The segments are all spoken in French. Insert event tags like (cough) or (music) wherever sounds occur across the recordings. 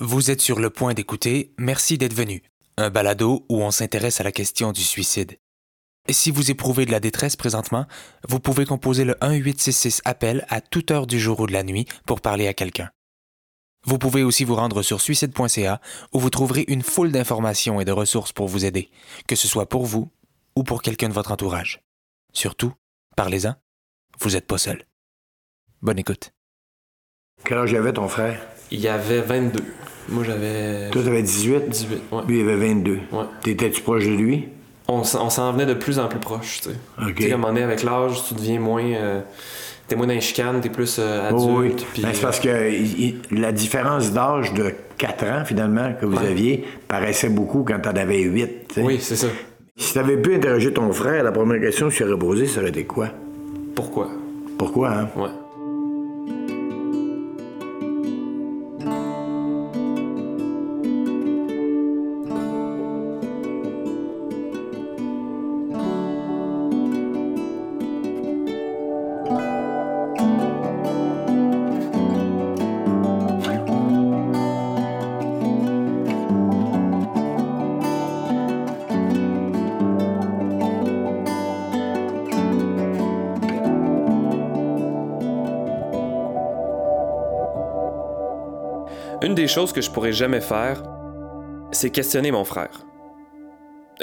Vous êtes sur le point d'écouter Merci d'être venu, un balado où on s'intéresse à la question du suicide. Si vous éprouvez de la détresse présentement, vous pouvez composer le 1866 appel à toute heure du jour ou de la nuit pour parler à quelqu'un. Vous pouvez aussi vous rendre sur suicide.ca où vous trouverez une foule d'informations et de ressources pour vous aider, que ce soit pour vous ou pour quelqu'un de votre entourage. Surtout, parlez-en, vous n'êtes pas seul. Bonne écoute. Quel âge avait ton frère? Il y avait 22. Moi, j'avais. Toi, t'avais 18? 18, ouais. Lui, il avait 22. Ouais. T'étais-tu proche de lui? On, s'en- on s'en venait de plus en plus proche, tu sais. OK. Tu sais, à un moment donné, avec l'âge, tu deviens moins. euh, t'es moins dans les chicanes, t'es plus euh, adulte. Oh, oui. Ben, c'est parce que il- il- la différence d'âge de 4 ans, finalement, que vous Ouais. aviez, paraissait beaucoup quand t'en avais 8. tu sais. Oui, c'est ça. Si t'avais pu interroger ton frère, la première question que tu aurais posée, ça aurait été quoi? Pourquoi? Pourquoi, hein? Ouais. Une des choses que je pourrais jamais faire, c'est questionner mon frère.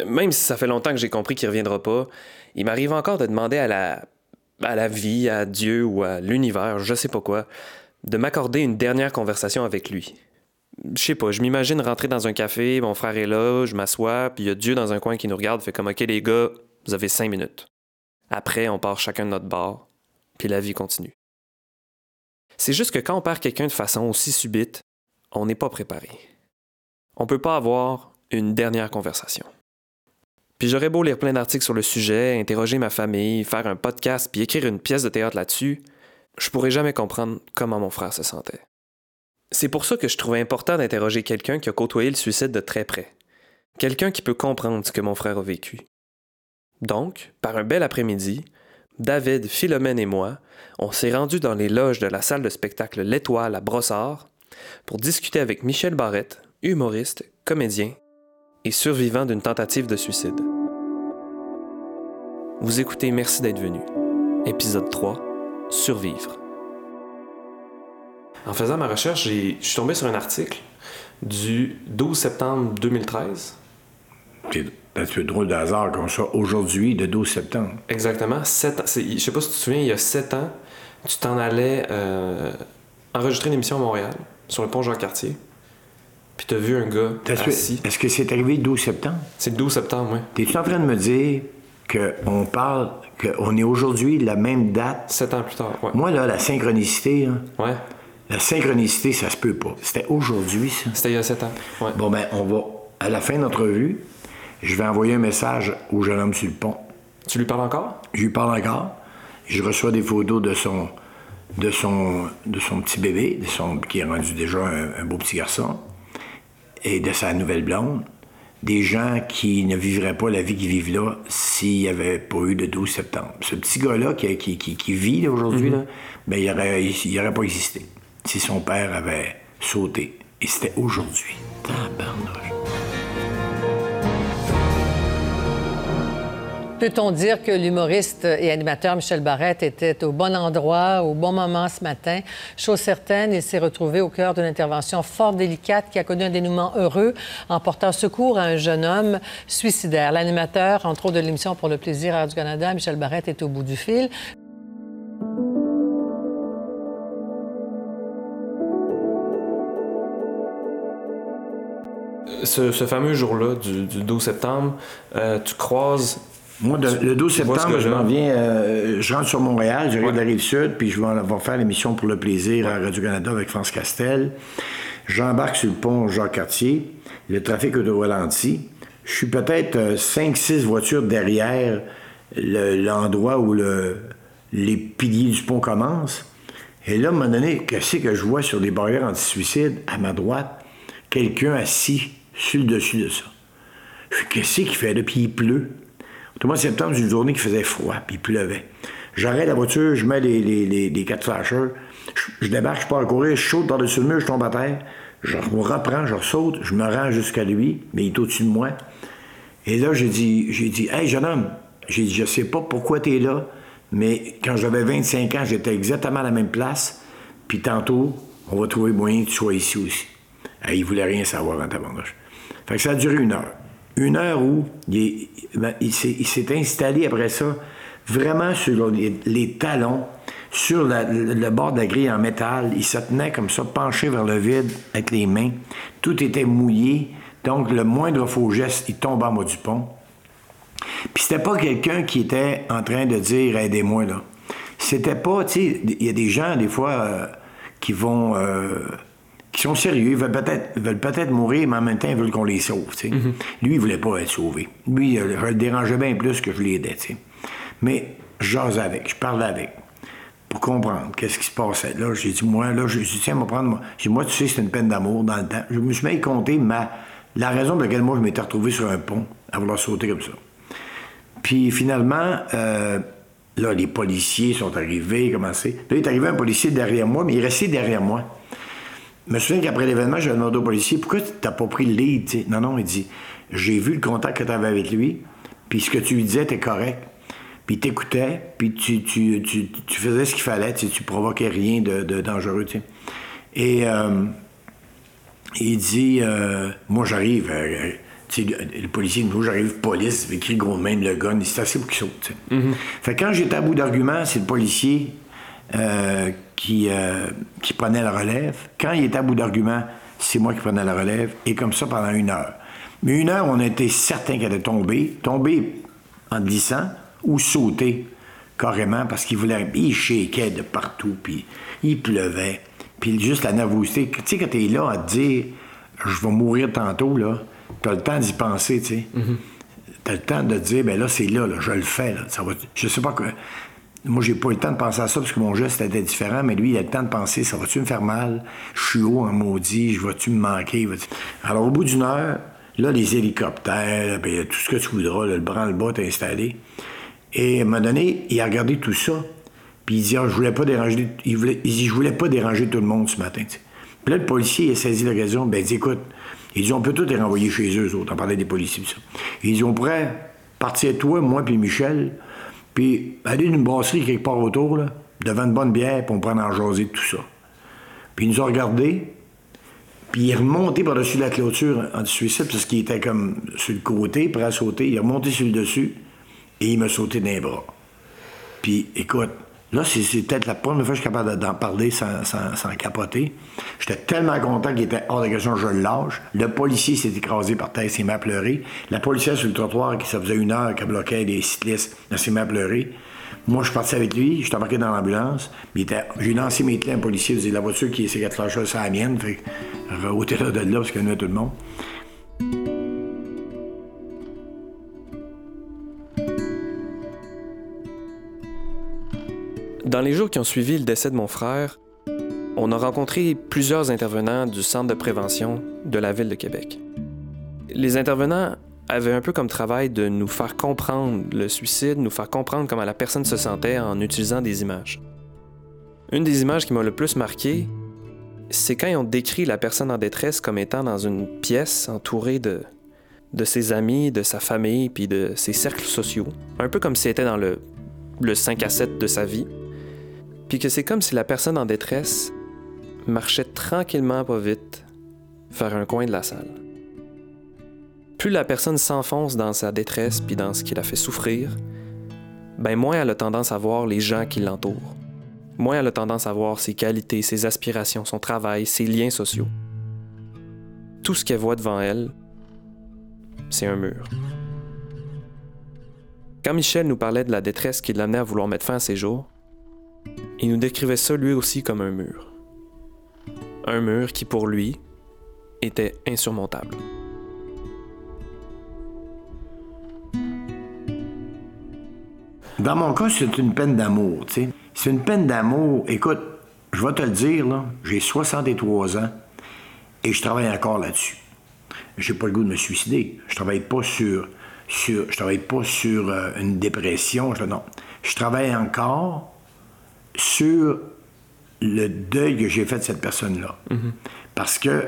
Même si ça fait longtemps que j'ai compris qu'il reviendra pas, il m'arrive encore de demander à la, à la vie, à Dieu ou à l'univers, je sais pas quoi, de m'accorder une dernière conversation avec lui. Je sais pas, je m'imagine rentrer dans un café, mon frère est là, je m'assois, puis il y a Dieu dans un coin qui nous regarde, fait comme OK les gars, vous avez cinq minutes. Après, on part chacun de notre bar, puis la vie continue. C'est juste que quand on perd quelqu'un de façon aussi subite, on n'est pas préparé. On peut pas avoir une dernière conversation. Puis j'aurais beau lire plein d'articles sur le sujet, interroger ma famille, faire un podcast puis écrire une pièce de théâtre là-dessus, je pourrais jamais comprendre comment mon frère se sentait. C'est pour ça que je trouvais important d'interroger quelqu'un qui a côtoyé le suicide de très près. Quelqu'un qui peut comprendre ce que mon frère a vécu. Donc, par un bel après-midi, David, Philomène et moi, on s'est rendus dans les loges de la salle de spectacle L'Étoile à Brossard pour discuter avec Michel Barrette, humoriste, comédien et survivant d'une tentative de suicide. Vous écoutez Merci d'être venu. Épisode 3, Survivre. En faisant ma recherche, je suis tombé sur un article du 12 septembre 2013. C'est un peu drôle de hasard comme ça, aujourd'hui, le 12 septembre. Exactement, sept ans. Je sais pas si tu te souviens, il y a sept ans, tu t'en allais euh, enregistrer une émission à Montréal, sur le pont Jean-Cartier. Puis t'as vu un gars assis. est-ce que c'est arrivé le 12 septembre? C'est le 12 septembre, oui. T'es-tu en train de me dire qu'on parle, qu'on est aujourd'hui la même date? Sept ans plus tard, ouais. Moi, là, la synchronicité, hein, Ouais, la synchronicité, ça se peut pas. C'était aujourd'hui, ça. c'était il y a sept ans. Ouais. Bon, ben, on va, à la fin de notre revue, je vais envoyer un message au jeune homme sur le pont. Tu lui parles encore? Je lui parle encore. Je reçois des photos de son, de son, de son petit bébé, de son, qui est rendu déjà un, un beau petit garçon, et de sa nouvelle blonde. Des gens qui ne vivraient pas la vie qu'ils vivent là s'il n'y avait pas eu de 12 septembre. Ce petit gars-là qui, qui, qui- qui vit là, aujourd'hui, là, ben, il n'aurait il aurait pas existé si son père avait sauté. Et c'était aujourd'hui. Peut-on dire que l'humoriste et animateur Michel Barrette était au bon endroit, au bon moment ce matin? Chose certaine, il s'est retrouvé au cœur d'une intervention fort délicate qui a connu un dénouement heureux en portant secours à un jeune homme suicidaire. L'animateur, entre autres de l'émission Pour le plaisir à Radio-Canada, Michel Barrette, est au bout du fil. Ce, fameux jour-là, du, du 12 septembre, euh, tu croises. Moi, de- le 12 Tu vois ce septembre, je m'en viens, euh, je rentre sur Montréal, j'arrive Ouais. de la Rive-Sud, puis je vais, vais faire l'émission pour le plaisir à Radio-Canada avec France Castel. J'embarque sur le pont Jacques-Cartier, le trafic est au ralenti. Je suis peut-être 5-6 voitures derrière le- l'endroit où le- les piliers du pont commencent. Et là, à un moment donné, qu'est-ce que je vois sur des barrières anti-suicide, à ma droite, quelqu'un assis sur le dessus de ça. Je fais, qu'est-ce qu'il fait là? Puis il pleut. Au mois de septembre, c'est une journée qui faisait froid, puis il pleuvait. J'arrête la voiture, je mets les, les, les, quatre flashers, je, je débarque, je pars à courir, je saute par-dessus le mur, je tombe à terre, Je reprends, je saute, je me rends jusqu'à lui, mais il est au-dessus de moi. Et là, j'ai dit, j'ai dit, Hey, jeune homme, j'ai dit, je sais pas pourquoi tu es là, mais quand j'avais 25 ans, j'étais exactement à la même place. Puis tantôt, on va trouver moyen que tu sois ici aussi. Hey, il voulait rien savoir en tabarnouche. Fait que ça a duré une heure. Une heure où il, ben, s'est installé après ça, vraiment sur les, talons, sur le bord de la grille en métal. Il se tenait comme ça, penché vers le vide avec les mains. Tout était mouillé. Donc, le moindre faux geste, il tombe en bas du pont. Puis c'était pas quelqu'un qui était en train de dire aidez-moi là. C'était pas, tu sais, il y a des gens des fois euh, qui vont euh, qui sont sérieux, ils veulent peut-être veulent peut-être mourir, mais en même temps ils veulent qu'on les sauve. Mm-hmm. Lui, il voulait pas être sauvé. Lui, je le dérangeais bien plus que je l'aidais. Mais je avec, je parlais avec pour comprendre qu'est-ce qui se passait. Là, j'ai dit, moi, là, j'ai dit, tiens, me prendre, moi. J'ai dit, moi, tu sais, c'est une peine d'amour dans le temps. Je me suis mis à compter ma, la raison pour laquelle moi, je m'étais retrouvé sur un pont à vouloir sauter comme ça. Puis finalement, euh, là, les policiers sont arrivés, commencé. Là, il est arrivé un policier derrière moi, mais il est resté derrière moi. Je me souviens qu'après l'événement, j'ai demandé au policier pourquoi tu n'as pas pris le lead. Non, non, il dit j'ai vu le contact que tu avais avec lui, puis ce que tu lui disais était correct. Puis t'écoutais, puis tu, tu, tu, faisais ce qu'il fallait, tu, tu provoquais rien de, dangereux. Et euh, il dit euh, Moi, j'arrive. Euh, le policier nous j'arrive, police, avec écrit gros main, le gun, c'est assez pour qu'il saute. Mm-hmm. Fait quand j'étais à bout d'argument, c'est le policier qui, qui prenait la relève. Quand il était à bout d'argument, c'est moi qui prenais la relève, et comme ça pendant une heure. Mais une heure, on était certain qu'elle allait tomber, tomber en glissant, ou sauter carrément parce qu'il voulait. Il shakeait de partout, puis il pleuvait. Puis juste la nervosité. Tu sais, quand t'es là à te dire, je vais mourir tantôt, là, t'as le temps d'y penser, tu sais. Mm-hmm. T'as le temps de te dire, ben là, c'est là, là, je le fais, là. Ça va... Je sais pas que. Moi, j'ai pas eu le temps de penser à ça parce que mon geste était différent, mais lui, il a le temps de penser, ça va-tu me faire mal? Je suis haut en maudit, je vais-tu me manquer? Alors, au bout d'une heure, là, les hélicoptères, ben, tout ce que tu voudras, le branle-bas est installé. Et à un moment donné, il a regardé tout ça. Puis il dit, ah, je voulais pas déranger. Il, je voulais pas déranger tout le monde ce matin. Puis là, le policier a saisi l'occasion. Ben, il dit, écoute, il dit, on peut tous les renvoyer chez eux, autres. On parlait des policiers, ça. Il dit, on pourrait partir toi, moi, puis Michel, puis aller d'une brasserie quelque part autour, là, devant une bonne bière, puis on prend en jaser tout ça. Puis il nous a regardés, puis il est remonté par-dessus la clôture anti-suicide, parce qu'il était comme sur le côté, prêt à sauter. Il est remonté sur le dessus. Et il m'a sauté les bras. Puis, écoute, là, c'est peut-être la première fois que je suis capable d'en parler sans, capoter. J'étais tellement content qu'il était hors de question, je le lâche. Le policier s'est écrasé par terre, s'est mis à pleurer. La policière sur le trottoir, qui ça faisait une heure qu'elle bloquait des cyclistes, elle s'est mis à pleurer. Moi, je suis parti avec lui, je suis embarqué dans l'ambulance. J'ai lancé mes clés à un policier, il dit La voiture qui est cette c'est la mienne. Fait là de là parce qu'il y tout le monde. Dans les jours qui ont suivi le décès de mon frère, on a rencontré plusieurs intervenants du Centre de prévention de la ville de Québec. Les intervenants avaient un peu comme travail de nous faire comprendre le suicide, nous faire comprendre comment la personne se sentait en utilisant des images. Une des images qui m'a le plus marqué, c'est quand ils ont décrit la personne en détresse comme étant dans une pièce entourée de, de ses amis, de sa famille, puis de ses cercles sociaux. Un peu comme si c'était dans le, le 5 à 7 de sa vie puis que c'est comme si la personne en détresse marchait tranquillement pas vite vers un coin de la salle. Plus la personne s'enfonce dans sa détresse puis dans ce qui la fait souffrir, ben moins elle a tendance à voir les gens qui l'entourent. Moins elle a tendance à voir ses qualités, ses aspirations, son travail, ses liens sociaux. Tout ce qu'elle voit devant elle, c'est un mur. Quand Michel nous parlait de la détresse qui l'amenait à vouloir mettre fin à ses jours, il nous décrivait ça lui aussi comme un mur. Un mur qui pour lui était insurmontable. Dans mon cas, c'est une peine d'amour, tu sais. C'est une peine d'amour. Écoute, je vais te le dire, là, j'ai 63 ans et je travaille encore là-dessus. J'ai pas le goût de me suicider. Je travaille pas sur, sur je travaille pas sur euh, une dépression. Je, non. Je travaille encore sur le deuil que j'ai fait de cette personne-là. Parce que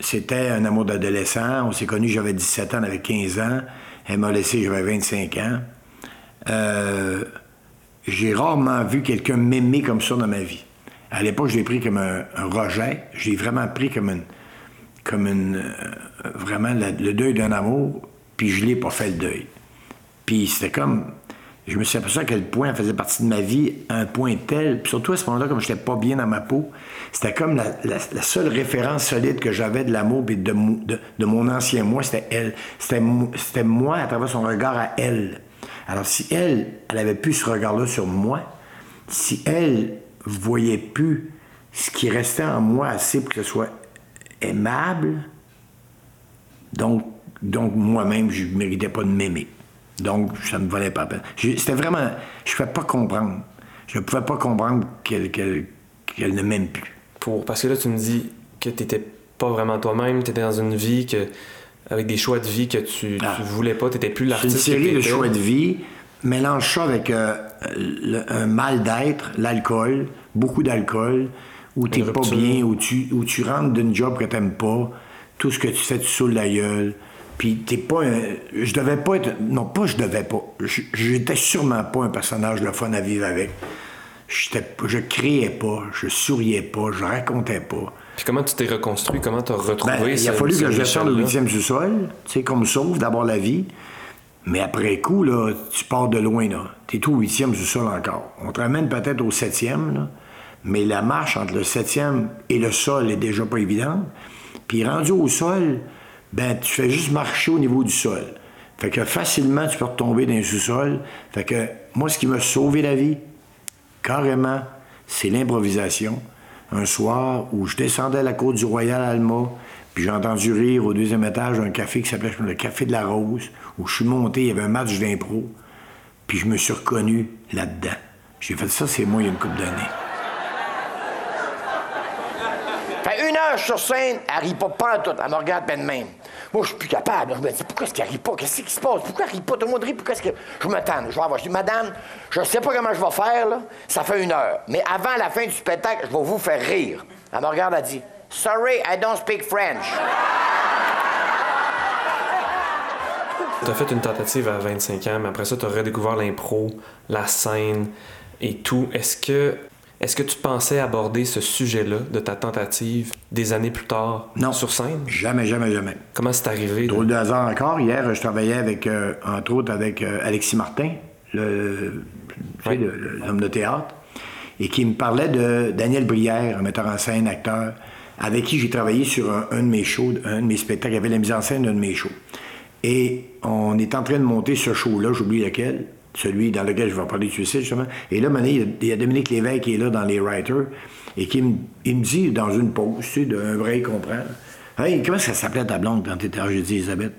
c'était un amour d'adolescent. On s'est connus, j'avais 17 ans, elle avait 15 ans. Elle m'a laissé, j'avais 25 ans. Euh, j'ai rarement vu quelqu'un m'aimer comme ça dans ma vie. À l'époque, je l'ai pris comme un, rejet. Je l'ai vraiment pris comme une. comme une. Euh, vraiment le deuil d'un amour, puis je l'ai pas fait le deuil. Puis c'était comme. Je me suis aperçu à quel point elle faisait partie de ma vie, un point tel. Puis surtout à ce moment-là, comme je n'étais pas bien dans ma peau, c'était comme la, seule référence solide que j'avais de l'amour et de, de, mon ancien moi, c'était elle. C'était moi à travers son regard à elle. Alors si elle, elle avait plus ce regard-là sur moi, si elle voyait plus ce qui restait en moi assez pour que ce soit aimable, donc, donc moi-même, je ne méritais pas de m'aimer. Donc, ça ne me valait pas la peine. C'était vraiment. Je ne pouvais pas comprendre. Je ne pouvais pas comprendre qu'elle ne m'aime plus. Pour, parce que là, tu me dis que tu n'étais pas vraiment toi-même, tu étais dans une vie que, avec des choix de vie que tu ne ah. voulais pas, tu n'étais plus l'artiste. C'est une série de choix de vie. Mélange ça avec euh, un mal d'être, l'alcool, beaucoup d'alcool, où tu n'es pas bien, où tu, où tu rentres d'une job que tu n'aimes pas, tout ce que tu fais, tu saoules la gueule. Puis t'es pas un... Je devais pas être... Non, pas je devais pas. J'étais sûrement pas un personnage de fun à vivre avec. Je criais pas, je souriais pas, je racontais pas. Puis comment tu t'es reconstruit? Comment tu as retrouvé ben, Il a fallu que je descende au huitième sous-sol, tu sais, qu'on me sauve d'abord la vie. Mais après coup, là, tu pars de loin, là. T'es tout au huitième sous-sol encore. On te ramène peut-être au septième, là. Mais la marche entre le septième et le sol est déjà pas évidente. Puis rendu au sol, ben tu fais juste marcher au niveau du sol. Fait que facilement, tu peux retomber dans le sous-sol. Fait que moi, ce qui m'a sauvé la vie, carrément, c'est l'improvisation. Un soir où je descendais à la côte du Royal Alma, puis j'ai entendu rire au deuxième étage un café qui s'appelait le Café de la Rose, où je suis monté, il y avait un match d'impro, puis je me suis reconnu là-dedans. J'ai fait ça, c'est moi il y a une couple d'années. Sur scène, elle rit pas, pas tout. Elle me regarde ben de même. Moi, je suis plus capable. Je me dis, pourquoi est-ce qu'elle rit pas? Qu'est-ce qui se passe? Pourquoi elle rit pas? Tout le monde. Pourquoi est-ce que. Je me tente. Je vais. Je dis, madame, je sais pas comment je vais faire. Ça fait une heure. Mais avant la fin du spectacle, je vais vous faire rire. Elle me regarde, elle dit, Sorry, I don't speak French. Tu as fait une tentative à 25 ans, mais après ça, tu as redécouvert l'impro, la scène et tout. Est-ce que est-ce que tu pensais aborder ce sujet-là de ta tentative des années plus tard non, sur scène? Jamais, jamais, jamais. Comment c'est arrivé? Drôle de hasard encore. Hier, je travaillais avec, euh, entre autres, avec euh, Alexis Martin, l'homme de théâtre, et qui me parlait de Daniel Brière, un metteur en scène, acteur, avec qui j'ai travaillé sur un, de mes shows, un de mes spectacles. Il y avait la mise en scène d'un de mes shows. Et on est en train de monter ce show-là, j'oublie lequel, celui dans lequel je vais parler de suicide, justement. Et là, il y a Dominique Lévesque qui est là dans les writers et qui me, dit dans une pause, tu sais, d'un vrai comprend. Hey, comment ça s'appelait ta blonde quand t'étais J'ai dit Elisabeth.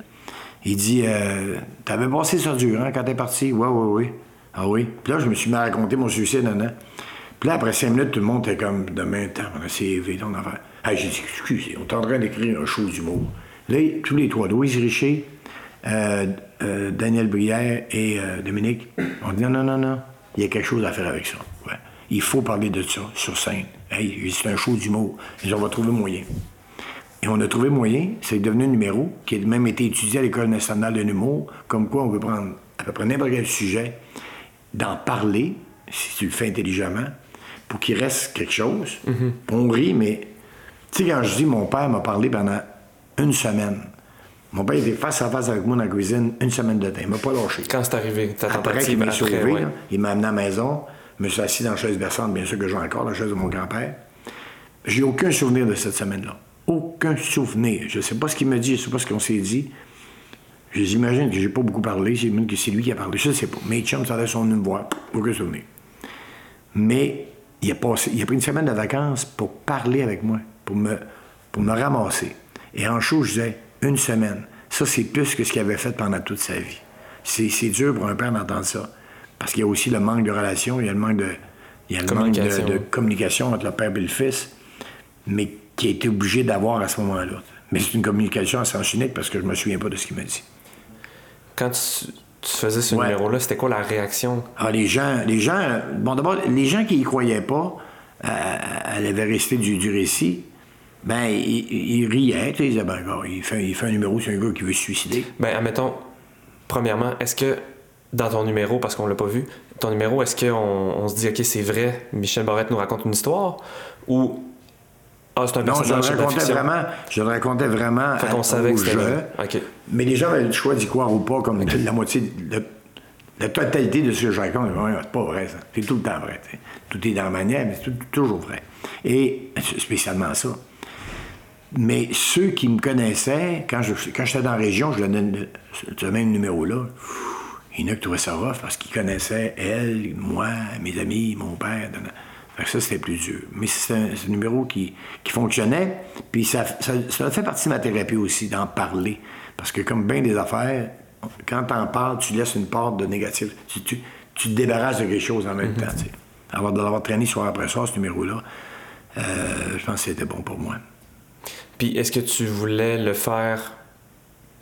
Il dit euh, T'avais passé ça dur, hein, quand t'es parti? Ouais, ouais, oui. Ah oui. Puis là, je me suis mis à raconter mon suicide, non, Puis là, après cinq minutes, tout le monde était comme demain, temps, on a CV, on a fait. j'ai dit Excusez, on est en train d'écrire un show d'humour. Là, tous les trois, Louise Richer, euh, euh, Daniel Brière et euh, Dominique, on dit non, non, non, non, il y a quelque chose à faire avec ça. Il faut parler de ça sur scène. c'est un show d'humour. on va trouver moyen. Et on a trouvé moyen, c'est devenu un numéro qui a même été étudié à l'École nationale de l'humour, comme quoi on peut prendre à peu près n'importe quel sujet, d'en parler, si tu le fais intelligemment, pour qu'il reste quelque chose. Mm-hmm. On rit, mais tu sais, quand je dis mon père m'a parlé pendant une semaine, mon père était face à face avec moi dans la cuisine une semaine de temps. Il m'a pas lâché. Quand c'est arrivé, ta Après qu'il m'a sauvé, il m'a amené à la maison. Je me suis assis dans la chaise berçante, bien sûr que j'ai encore la chaise de mon grand-père. J'ai aucun souvenir de cette semaine-là. Aucun souvenir. Je ne sais pas ce qu'il me dit, je ne sais pas ce qu'on s'est dit. J'imagine que j'ai pas beaucoup parlé, j'imagine que c'est lui qui a parlé. Je ne sais pas. Mais chums, ça son une voix. Aucun souvenir. Mais il a, passé, il a pris une semaine de vacances pour parler avec moi, pour me, pour me ramasser. Et en chaud, je disais, une semaine. Ça, c'est plus que ce qu'il avait fait pendant toute sa vie. C'est dur pour un père d'entendre ça. Parce qu'il y a aussi le manque de relation, il y a le manque de, il y a le manque de, communication entre le père et le fils, mais qui a été obligé d'avoir à ce moment-là. Mais c'est une communication à sens unique parce que je me souviens pas de ce qu'il m'a dit. Quand tu, faisais ce numéro-là, c'était quoi la réaction? Ah, les gens, les gens, bon d'abord, les gens qui y croyaient pas à, à la vérité du, du récit, Ben, il, riait, tu sais, il ben, il fait, il fait un numéro sur un gars qui veut se suicider. Ben, admettons, premièrement, est-ce que dans ton numéro, parce qu'on l'a pas vu, ton numéro, est-ce qu'on on se dit, OK, c'est vrai, Michel Barrette nous raconte une histoire, ou ah, c'est un non, je le racontais vraiment, je le racontais vraiment fait qu'on savait que c'était vrai. Mais les gens avaient le choix d'y croire ou pas, comme la moitié, la totalité de ce que je raconte, c'est pas vrai, ça. C'est tout le temps vrai. Tout est dans la manière, mais c'est toujours vrai. Et spécialement ça. Mais ceux qui me connaissaient, quand, je, quand j'étais dans la région, je leur donnais ce même numéro-là. Il y en a qui trouvaient ça rough parce qu'ils connaissaient elle, moi, mes amis, mon père. Fait que ça, c'était plus dur. Mais c'est un, numéro qui, qui, fonctionnait. Puis ça, ça, fait partie de ma thérapie aussi, d'en parler. Parce que comme bien des affaires, quand t'en parles, tu laisses une part de négatif. Tu, tu, te débarrasses de quelque chose en même mm-hmm. temps. Avoir de l'avoir traîné soir après soir, ce numéro-là, euh, je pense que c'était bon pour moi. Puis est-ce que tu voulais le faire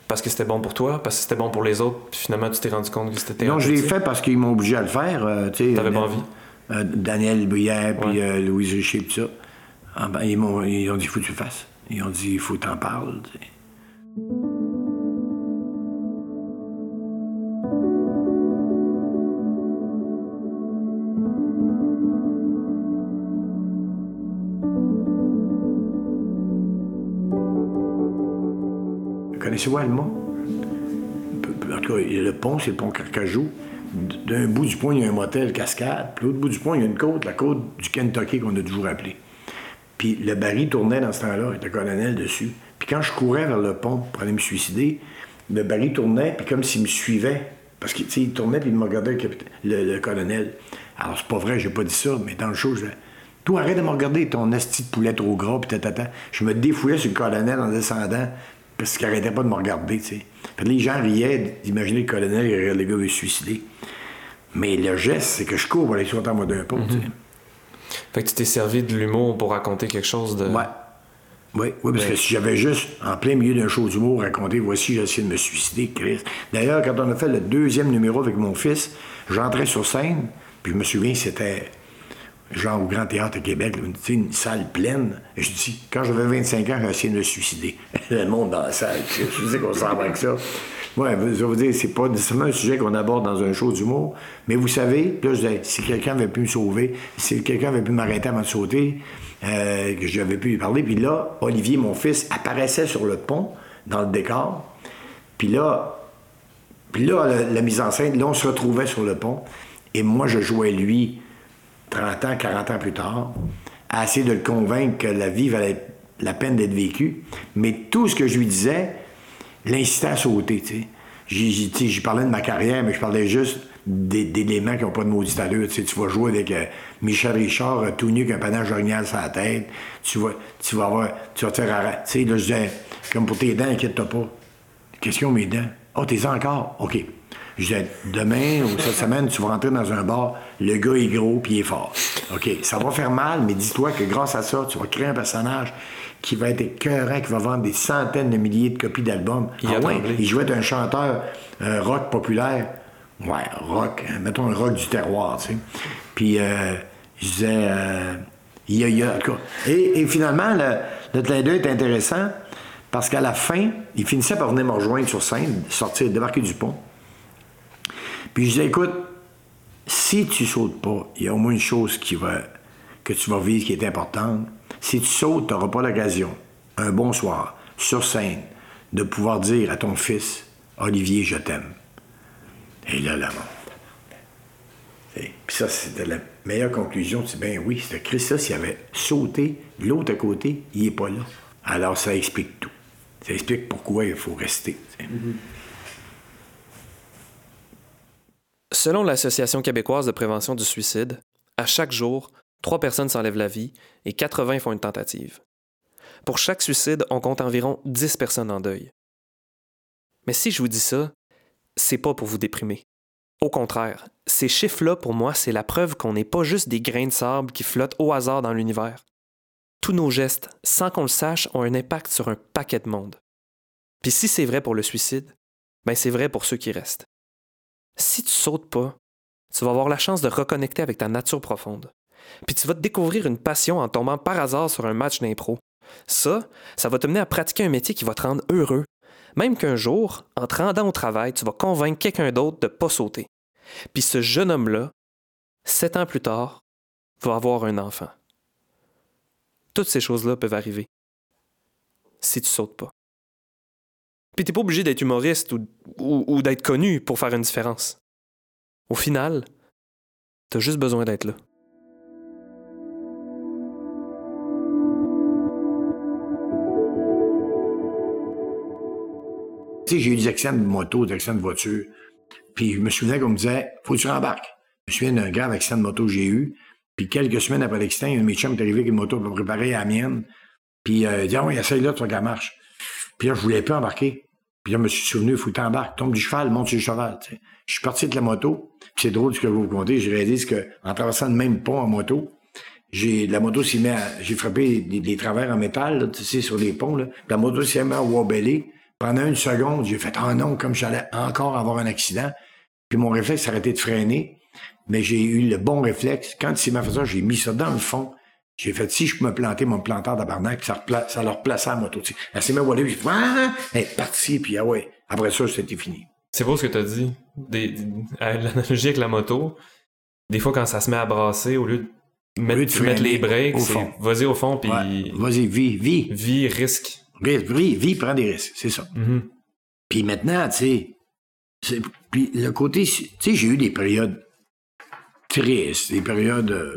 parce que c'était bon pour toi, parce que c'était bon pour les autres, puis finalement tu t'es rendu compte que c'était Non, je l'ai fait parce qu'ils m'ont obligé à le faire. Euh, tu T'avais pas envie? Euh, Daniel Bouillet, puis euh, Louise Richer, tout ça. Ah, ben, ils, m'ont, ils ont dit, il faut que tu le fasses. Ils ont dit, il faut que tu en parles. Connaissez-vous Allemand? En tout cas, le pont, c'est le pont Carcajou. D'un bout du pont, il y a un motel cascade. Puis l'autre bout du pont, il y a une côte, la côte du Kentucky qu'on a toujours appelée. Puis le baril tournait dans ce temps-là, avec le colonel dessus. Puis quand je courais vers le pont pour aller me suicider, le baril tournait, puis comme s'il me suivait. Parce qu'il tournait, puis il me regardait le, colonel. Alors, c'est pas vrai, j'ai pas dit ça, mais dans le show, je Toi, arrête de me regarder, ton asti de poulet trop gras, puis tata. Je me défouillais sur le colonel en descendant, parce qu'il arrêtait pas de me regarder, tu sais. les gens riaient d'imaginer le colonel, et le gars veut se suicider. Mais le geste, c'est que je cours pour aller sauter en mode d'un pont, tu sais. Fait que tu t'es servi de l'humour pour raconter quelque chose de. Ouais. Oui, oui, parce que si j'avais juste, en plein milieu d'un show d'humour, raconté voici, j'ai essayé de me suicider, Chris. D'ailleurs, quand on a fait le deuxième numéro avec mon fils, j'entrais sur scène, puis je me souviens, c'était genre au Grand Théâtre à Québec, une, salle pleine. Et je dis, quand j'avais 25 ans, j'ai essayé de me suicider. (laughs) le monde dans la salle, je sais qu'on s'en va avec ça. Ouais, je vous dire, c'est pas nécessairement un sujet qu'on aborde dans un show d'humour, mais vous savez, là, je si quelqu'un avait pu me sauver, si quelqu'un avait pu m'arrêter avant de sauter, euh, que j'avais pu lui parler, puis là, Olivier, mon fils, apparaissait sur le pont, dans le décor, puis là, puis là, la mise en scène, là, on se retrouvait sur le pont, et moi, je jouais lui 30 ans, 40 ans plus tard, à essayer de le convaincre que la vie valait la peine d'être vécue. Mais tout ce que je lui disais l'incitait à sauter, tu sais. J'y parlais de ma carrière, mais je parlais juste d'éléments qui n'ont pas de maudite allure. Tu, tu vas jouer avec euh, Michel Richard, euh, tout nu qu'un panache orignal sur la tête. Tu vas, tu vas avoir. Tu vas te faire Tu sais, là, je disais, comme pour tes dents, inquiète-toi pas. Question mes dents. Oh, t'es encore? OK. Je disais, demain ou cette semaine, tu vas rentrer dans un bar, le gars est gros puis il est fort. OK, ça va faire mal, mais dis-toi que grâce à ça, tu vas créer un personnage qui va être écœurant, qui va vendre des centaines de milliers de copies d'albums. Il, ah ouais, il jouait un chanteur euh, rock populaire. Ouais, rock, hein, mettons un rock du terroir, tu sais. Puis euh, je disais, euh, il y a, et, et, finalement, le, le clin est intéressant parce qu'à la fin, il finissait par venir me rejoindre sur scène, sortir, débarquer du pont. Puis je disais, écoute, si tu sautes pas, il y a au moins une chose qui va, que tu vas vivre qui est importante. Si tu sautes, tu n'auras pas l'occasion, un bonsoir, sur scène, de pouvoir dire à ton fils, Olivier, je t'aime. Et là, la. Puis ça, c'était la meilleure conclusion. Tu dis, ben oui, c'était Christ, s'il avait sauté l'autre côté, il n'est pas là. Alors ça explique tout. Ça explique pourquoi il faut rester. Selon l'Association québécoise de prévention du suicide, à chaque jour, trois personnes s'enlèvent la vie et 80 font une tentative. Pour chaque suicide, on compte environ 10 personnes en deuil. Mais si je vous dis ça, c'est pas pour vous déprimer. Au contraire, ces chiffres-là, pour moi, c'est la preuve qu'on n'est pas juste des grains de sable qui flottent au hasard dans l'univers. Tous nos gestes, sans qu'on le sache, ont un impact sur un paquet de monde. Puis si c'est vrai pour le suicide, ben c'est vrai pour ceux qui restent si tu sautes pas, tu vas avoir la chance de reconnecter avec ta nature profonde. Puis tu vas te découvrir une passion en tombant par hasard sur un match d'impro, Ça, ça va te mener à pratiquer un métier qui va te rendre heureux. Même qu'un jour, en te rendant au travail, tu vas convaincre quelqu'un d'autre de ne pas sauter. Puis ce jeune homme-là, sept ans plus tard, va avoir un enfant. Toutes ces choses-là peuvent arriver si tu sautes pas. Puis t'es pas obligé d'être humoriste ou, d'être connu pour faire une différence. Au final, t'as juste besoin d'être là. j'ai eu des accidents de moto, des accidents de voiture. Puis je me souvenais qu'on me disait, faut que tu rembarques. Je me souviens d'un grave accident de moto que j'ai eu. Puis quelques semaines après l'accident, un de mes chums est arrivé avec une moto pour préparer à la mienne. Puis euh, il dit, ah oui, essaye-là, tu vois qu'elle marche. Puis là, je voulais pas embarquer. Puis là, je me suis souvenu, il faut que tu. Tombe du cheval, monte sur le cheval. Je suis parti de la moto. Puis c'est drôle ce que je vais vous compter. J'ai réalisé qu'en traversant le même pont en moto, j'ai la moto mis à, j'ai frappé des, travers en métal, tu sais, sur les ponts, là. Puis la moto s'est mis à wobbler. Pendant une seconde, j'ai fait Ah non, comme j'allais encore avoir un accident. Puis mon réflexe a arrêté de freiner. Mais j'ai eu le bon réflexe. Quand il s'est fait ça, j'ai mis ça dans le fond. J'ai fait si je peux me planter, mon planteur tabarnak, puis ça, ça leur plaçait la moto. Elle s'est mis à voler, puis ah! elle est partie, puis ah ouais. Après ça, c'était fini. C'est beau ce que tu as dit. L'analogie avec la moto, des fois quand ça se met à brasser, au lieu de mettre, les breaks, vas-y au fond, puis. Vas-y, vis, vis. Vis, risque. Vie, vie prend des risques, c'est ça. Mm-hmm. Puis maintenant, tu sais, puis le côté, tu sais, j'ai eu des périodes tristes, des périodes euh,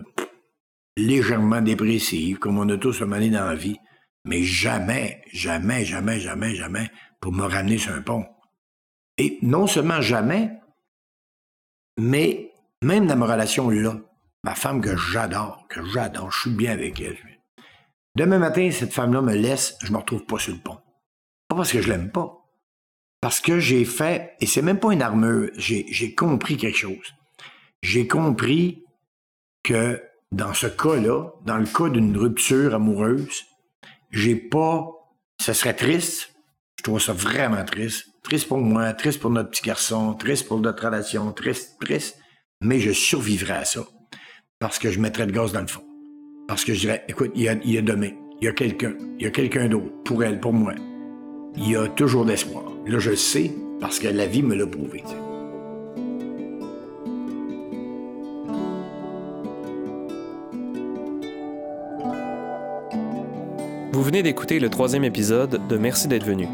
légèrement dépressives, comme on a tous un moment dans la vie, mais jamais, jamais, jamais, jamais, jamais pour me ramener sur un pont. Et non seulement jamais, mais même dans ma relation là, ma femme que j'adore, que j'adore, je suis bien avec elle. Demain matin, cette femme-là me laisse, je me retrouve pas sur le pont. Pas parce que je l'aime pas. Parce que j'ai fait, et c'est même pas une armure, j'ai compris quelque chose. J'ai compris que dans ce cas-là, dans le cas d'une rupture amoureuse, j'ai pas, ce serait triste, je trouve ça vraiment triste, triste pour moi, triste pour notre petit garçon, triste pour notre relation, triste, triste, mais je survivrai à ça parce que je mettrais le gaz dans le fond. Parce que je dirais, écoute, il y a, demain, il y a quelqu'un, il y a quelqu'un d'autre, pour elle, pour moi. Il y a toujours l'espoir. Là, je le sais parce que la vie me l'a prouvé. Vous venez d'écouter le troisième épisode de Merci d'être venu.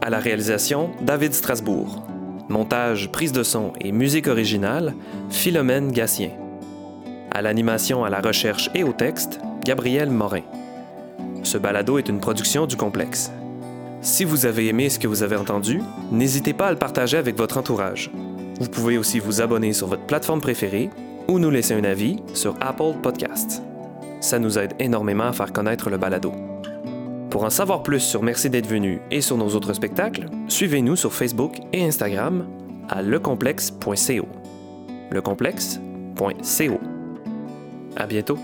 À la réalisation, David Strasbourg. Montage, prise de son et musique originale, Philomène Gassien. À l'animation, à la recherche et au texte, Gabriel Morin. Ce balado est une production du complexe. Si vous avez aimé ce que vous avez entendu, n'hésitez pas à le partager avec votre entourage. Vous pouvez aussi vous abonner sur votre plateforme préférée ou nous laisser un avis sur Apple Podcasts. Ça nous aide énormément à faire connaître le balado. Pour en savoir plus sur Merci d'être venu et sur nos autres spectacles, suivez-nous sur Facebook et Instagram à lecomplexe.co. Lecomplexe.co. À bientôt.